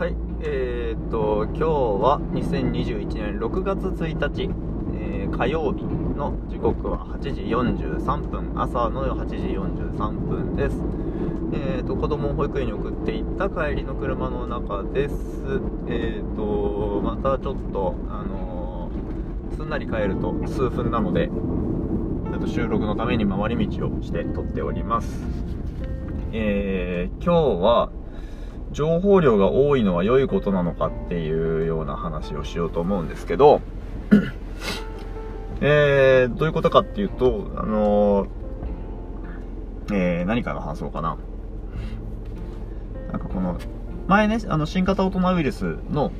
はい、えー、っと、今日は2021年6月1日、えー火曜日の時刻は8時43分、朝の8時43分です。えー、っと、子供を保育園に送っていった帰りの車の中です。えー、っと、またちょっと、あのーすんなり帰ると数分なので、ちょっと収録のために回り道をして撮っております。えー、今日は、情報量が多いのは良いことなのかっていうような話をしようと思うんですけど、えー、どういうことかっていうと、あのーえー、何から話そうかな。なんかこの、前ね、あの、新型大人ウイルスの、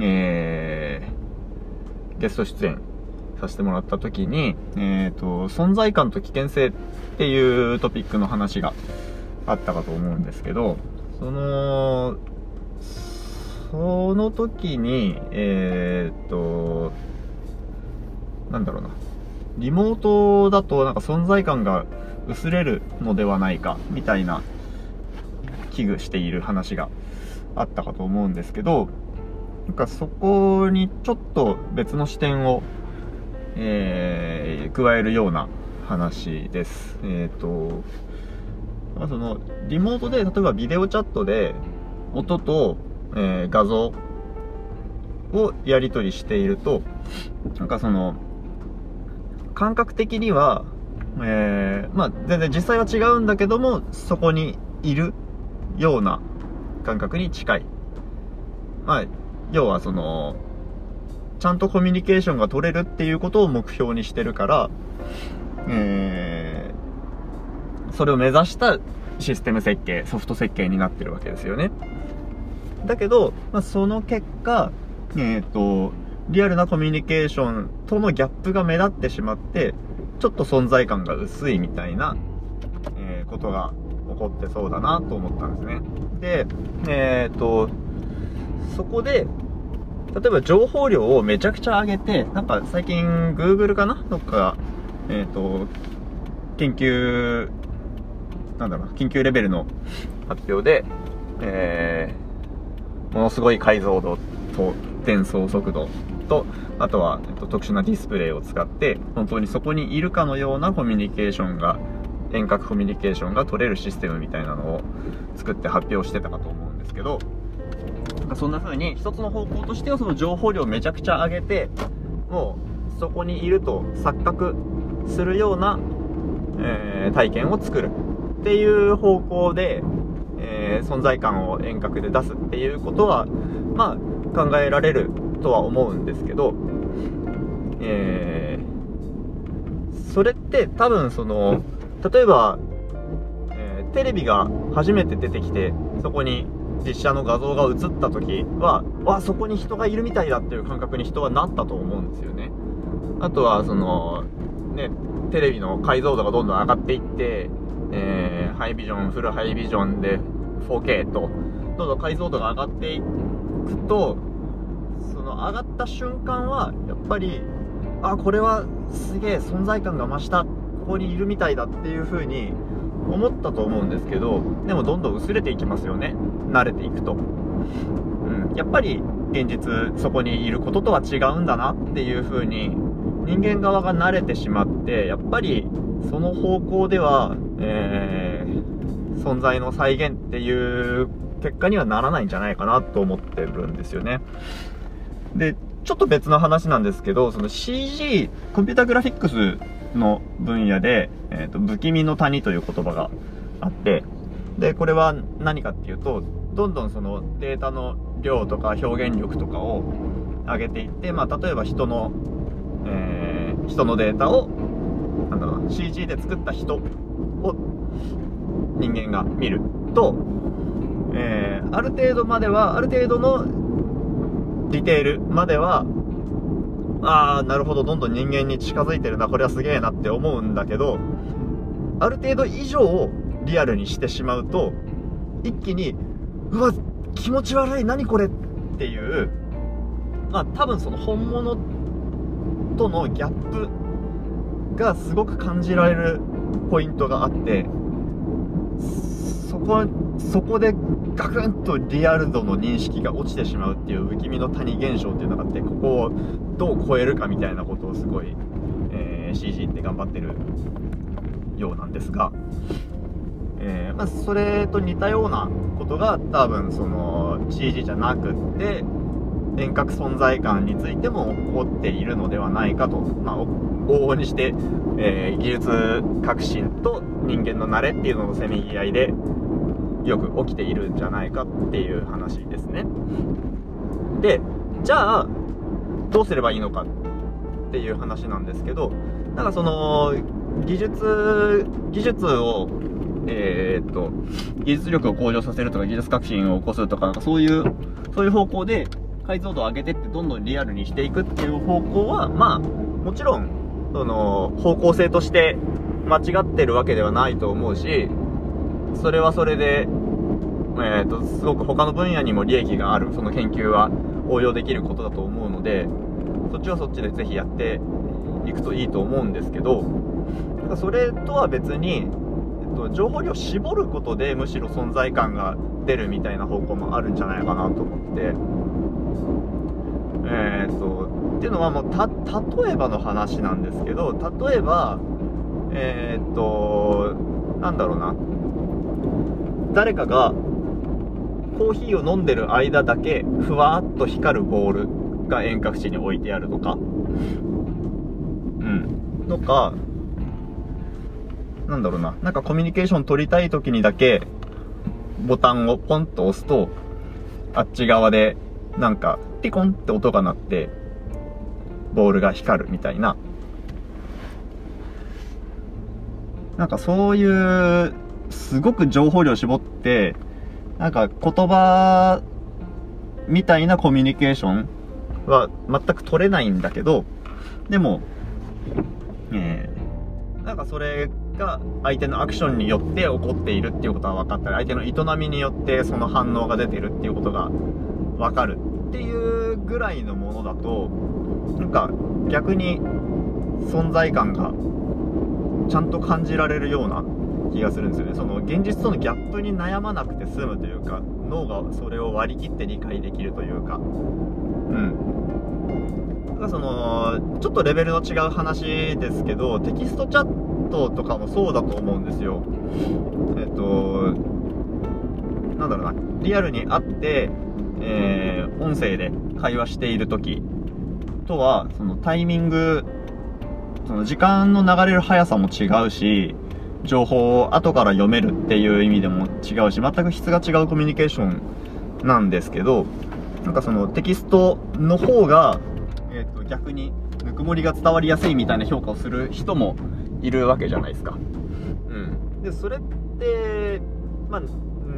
えー、ゲスト出演させてもらった時に、えーと、存在感と危険性っていうトピックの話があったかと思うんですけど、その、その時に、えーっと、なんだろうな。リモートだとなんか存在感が薄れるのではないか、みたいな危惧している話があったかと思うんですけど、なんかそこにちょっと別の視点を、えー、加えるような話です。えーっと、まあ、そのリモートで例えばビデオチャットで音と、えー画像をやり取りしているとなんかその感覚的には、えーまあ全然実際は違うんだけどもそこにいるような感覚に近い。まあ要はそのちゃんとコミュニケーションが取れるっていうことを目標にしてるから、えーそれを目指したシステム設計、ソフト設計になってるわけですよね。だけど、まあ、その結果、えっ、と、リアルなコミュニケーションとのギャップが目立ってしまって、ちょっと存在感が薄いみたいな、えーことが起こってそうだなと思ったんですね。で、えっ、と、そこで、例えば情報量をめちゃくちゃ上げて、なんか最近 Google かな？どっか、えっ、と、研究、なんだろう、緊急レベルの発表で、えー、ものすごい解像度と転送速度と、あとは、えっと、特殊なディスプレイを使って、本当にそこにいるかのようなコミュニケーションが、遠隔コミュニケーションが取れるシステムみたいなのを作って発表してたかと思うんですけど、そんな風に一つの方向としてはその情報量をめちゃくちゃ上げて、もうそこにいると錯覚するような、えー体験を作る。っていう方向で、えー存在感を遠隔で出すっていうことは、まあ考えられるとは思うんですけど、えーそれって多分その、例えば、えーテレビが初めて出てきて、そこに実写の画像が映った時は、わ、そこに人がいるみたいだっていう感覚に人はなったと思うんですよね。あとは、その、ね、テレビの解像度がどんどん上がっていって、えーハイビジョン、フルハイビジョンで 4K と、どんどん解像度が上がっていくと、その上がった瞬間は、やっぱり、あ、これはすげえ存在感が増した、ここにいるみたいだっていう風に思ったと思うんですけど、でもどんどん薄れていきますよね。慣れていくと。うん、やっぱり現実そこにいることとは違うんだなっていう風に人間側が慣れてしまってやっぱりその方向では、えー存在の再現っていう結果にはならないんじゃないかなと思ってるんですよね。でちょっと別の話なんですけどその CG コンピュータグラフィックスの分野で、えーと不気味の谷という言葉があってでこれは何かっていうとどんどんそのデータの量とか表現力とかを上げていって、まあ、例えば人の、えー人のデータを CG で作った人を人間が見ると、えーある程度まではある程度のディテールまではああなるほどどんどん人間に近づいてるなこれはすげえなって思うんだけどある程度以上をリアルにしてしまうと一気にうわ気持ち悪い何これっていうまあ多分その本物とのギャップがすごく感じられるポイントがあってそこそこでガクンとリアル度の認識が落ちてしまうっていう不気味の谷現象っていうのがあってここをどう超えるかみたいなことをすごい、えー、CG って頑張ってるようなんですが、えー、まあ、それと似たようなことが多分その CG じゃなくって遠隔存在感についても起こっているのではないかと、まあ、往々にして、えー、技術革新と人間の慣れっていうののせめぎ合いでよく起きているんじゃないかっていう話ですね。でじゃあどうすればいいのかっていう話なんですけどなんかその技術技術をえー、っと技術力を向上させるとか技術革新を起こすとかそういうそういう方向で解像度を上げてってどんどんリアルにしていくっていう方向はまあもちろんその方向性として間違ってるわけではないと思うしそれはそれで、えーと、すごく他の分野にも利益があるその研究は応用できることだと思うのでそっちはそっちでぜひやっていくといいと思うんですけどそれとは別に、えっと、情報量を絞ることでむしろ存在感が出るみたいな方向もあるんじゃないかなと思って。えー、っとっていうのはもう例えばの話なんですけど例えばえー、っとなんだろうな。誰かがコーヒーを飲んでる間だけふわっと光るボールが遠隔地に置いてあるとか。うん。とかなんだろうな。なんかコミュニケーション取りたい時にだけボタンをポンと押すとあっち側でなんかピコンって音が鳴ってボールが光るみたいな。なんかそういうすごく情報量絞って、なんか言葉みたいなコミュニケーションは全く取れないんだけど、でも、えー、なんかそれが相手のアクションによって起こっているっていうことは分かったり、相手の営みによってその反応が出てるっていうことが分かるっていうぐらいのものだと、なんか逆に存在感がちゃんと感じられるような気がするんですよね。その現実とのギャップに悩まなくて済むというか脳がそれを割り切って理解できるというか。うん。だからそのちょっとレベルの違う話ですけどテキストチャットとかもそうだと思うんですよ。えっとなんだろうな。リアルに会って、えー、音声で会話している時とはそのタイミングその時間の流れる速さも違うし情報を後から読めるっていう意味でも違うし全く質が違うコミュニケーションなんですけどなんかそのテキストの方が、えー、と逆にぬくもりが伝わりやすいみたいな評価をする人もいるわけじゃないですか。うん、でそれってまあ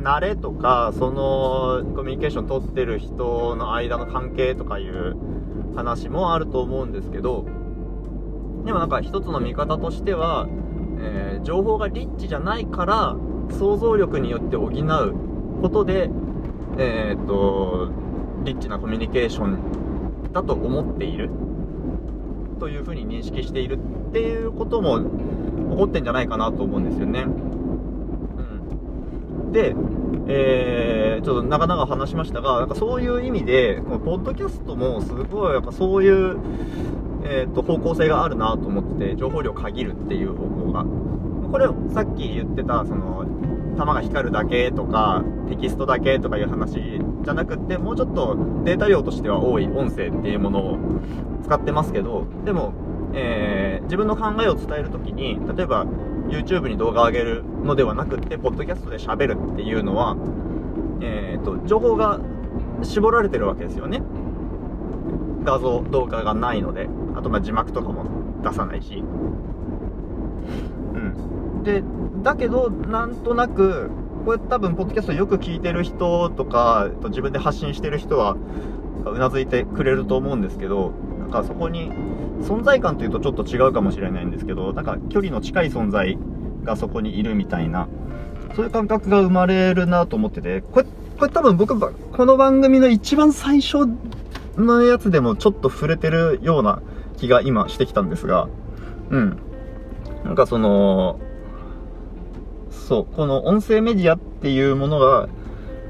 慣れとかそのコミュニケーション取ってる人の間の関係とかいう話もあると思うんですけどでもなんか一つの見方としてはえー、情報がリッチじゃないから想像力によって補うことで、えー、っとリッチなコミュニケーションだと思っているというふうに認識しているっていうことも起こってんじゃないかなと思うんですよね。で、えー、ちょっと長々話しましたが、なんかそういう意味で、このポッドキャストもすごいやっぱそういうえーと、方向性があるなと思ってて情報量限るっていう方向が。これさっき言ってたその弾が光るだけとかテキストだけとかいう話じゃなくってもうちょっとデータ量としては多い音声っていうものを使ってますけどでも、えー、自分の考えを伝える時に例えば YouTube に動画を上げるのではなくてポッドキャストで喋るっていうのは、えーと情報が絞られてるわけですよね。画像動画がないので。あとま字幕とかも出さないし。うん。でだけどなんとなくこれ多分ポッドキャストよく聞いてる人とか自分で発信してる人はうなずいてくれると思うんですけどかそこに存在感というとちょっと違うかもしれないんですけどなんか距離の近い存在がそこにいるみたいなそういう感覚が生まれるなと思っててこれこれ多分僕この番組の一番最初のやつでもちょっと触れてるような気が今してきたんですが、うん。なんかその、そうこの音声メディアっていうものが、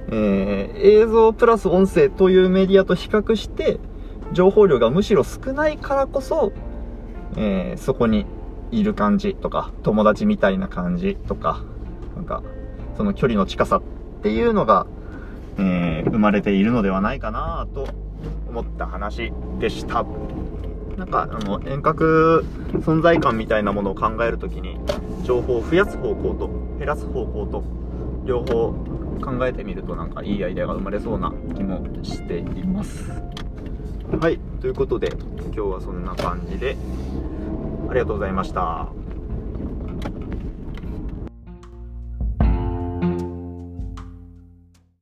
えー、映像プラス音声というメディアと比較して情報量がむしろ少ないからこそ、えー、そこにいる感じとか友達みたいな感じとかなんかその距離の近さっていうのが、えー、生まれているのではないかなと思った話でした。なんか、あの、遠隔存在感みたいなものを考えるときに、情報を増やす方向と減らす方向と、両方考えてみるとなんかいいアイデアが生まれそうな気もしています。はい、ということで、今日はそんな感じで、ありがとうございました。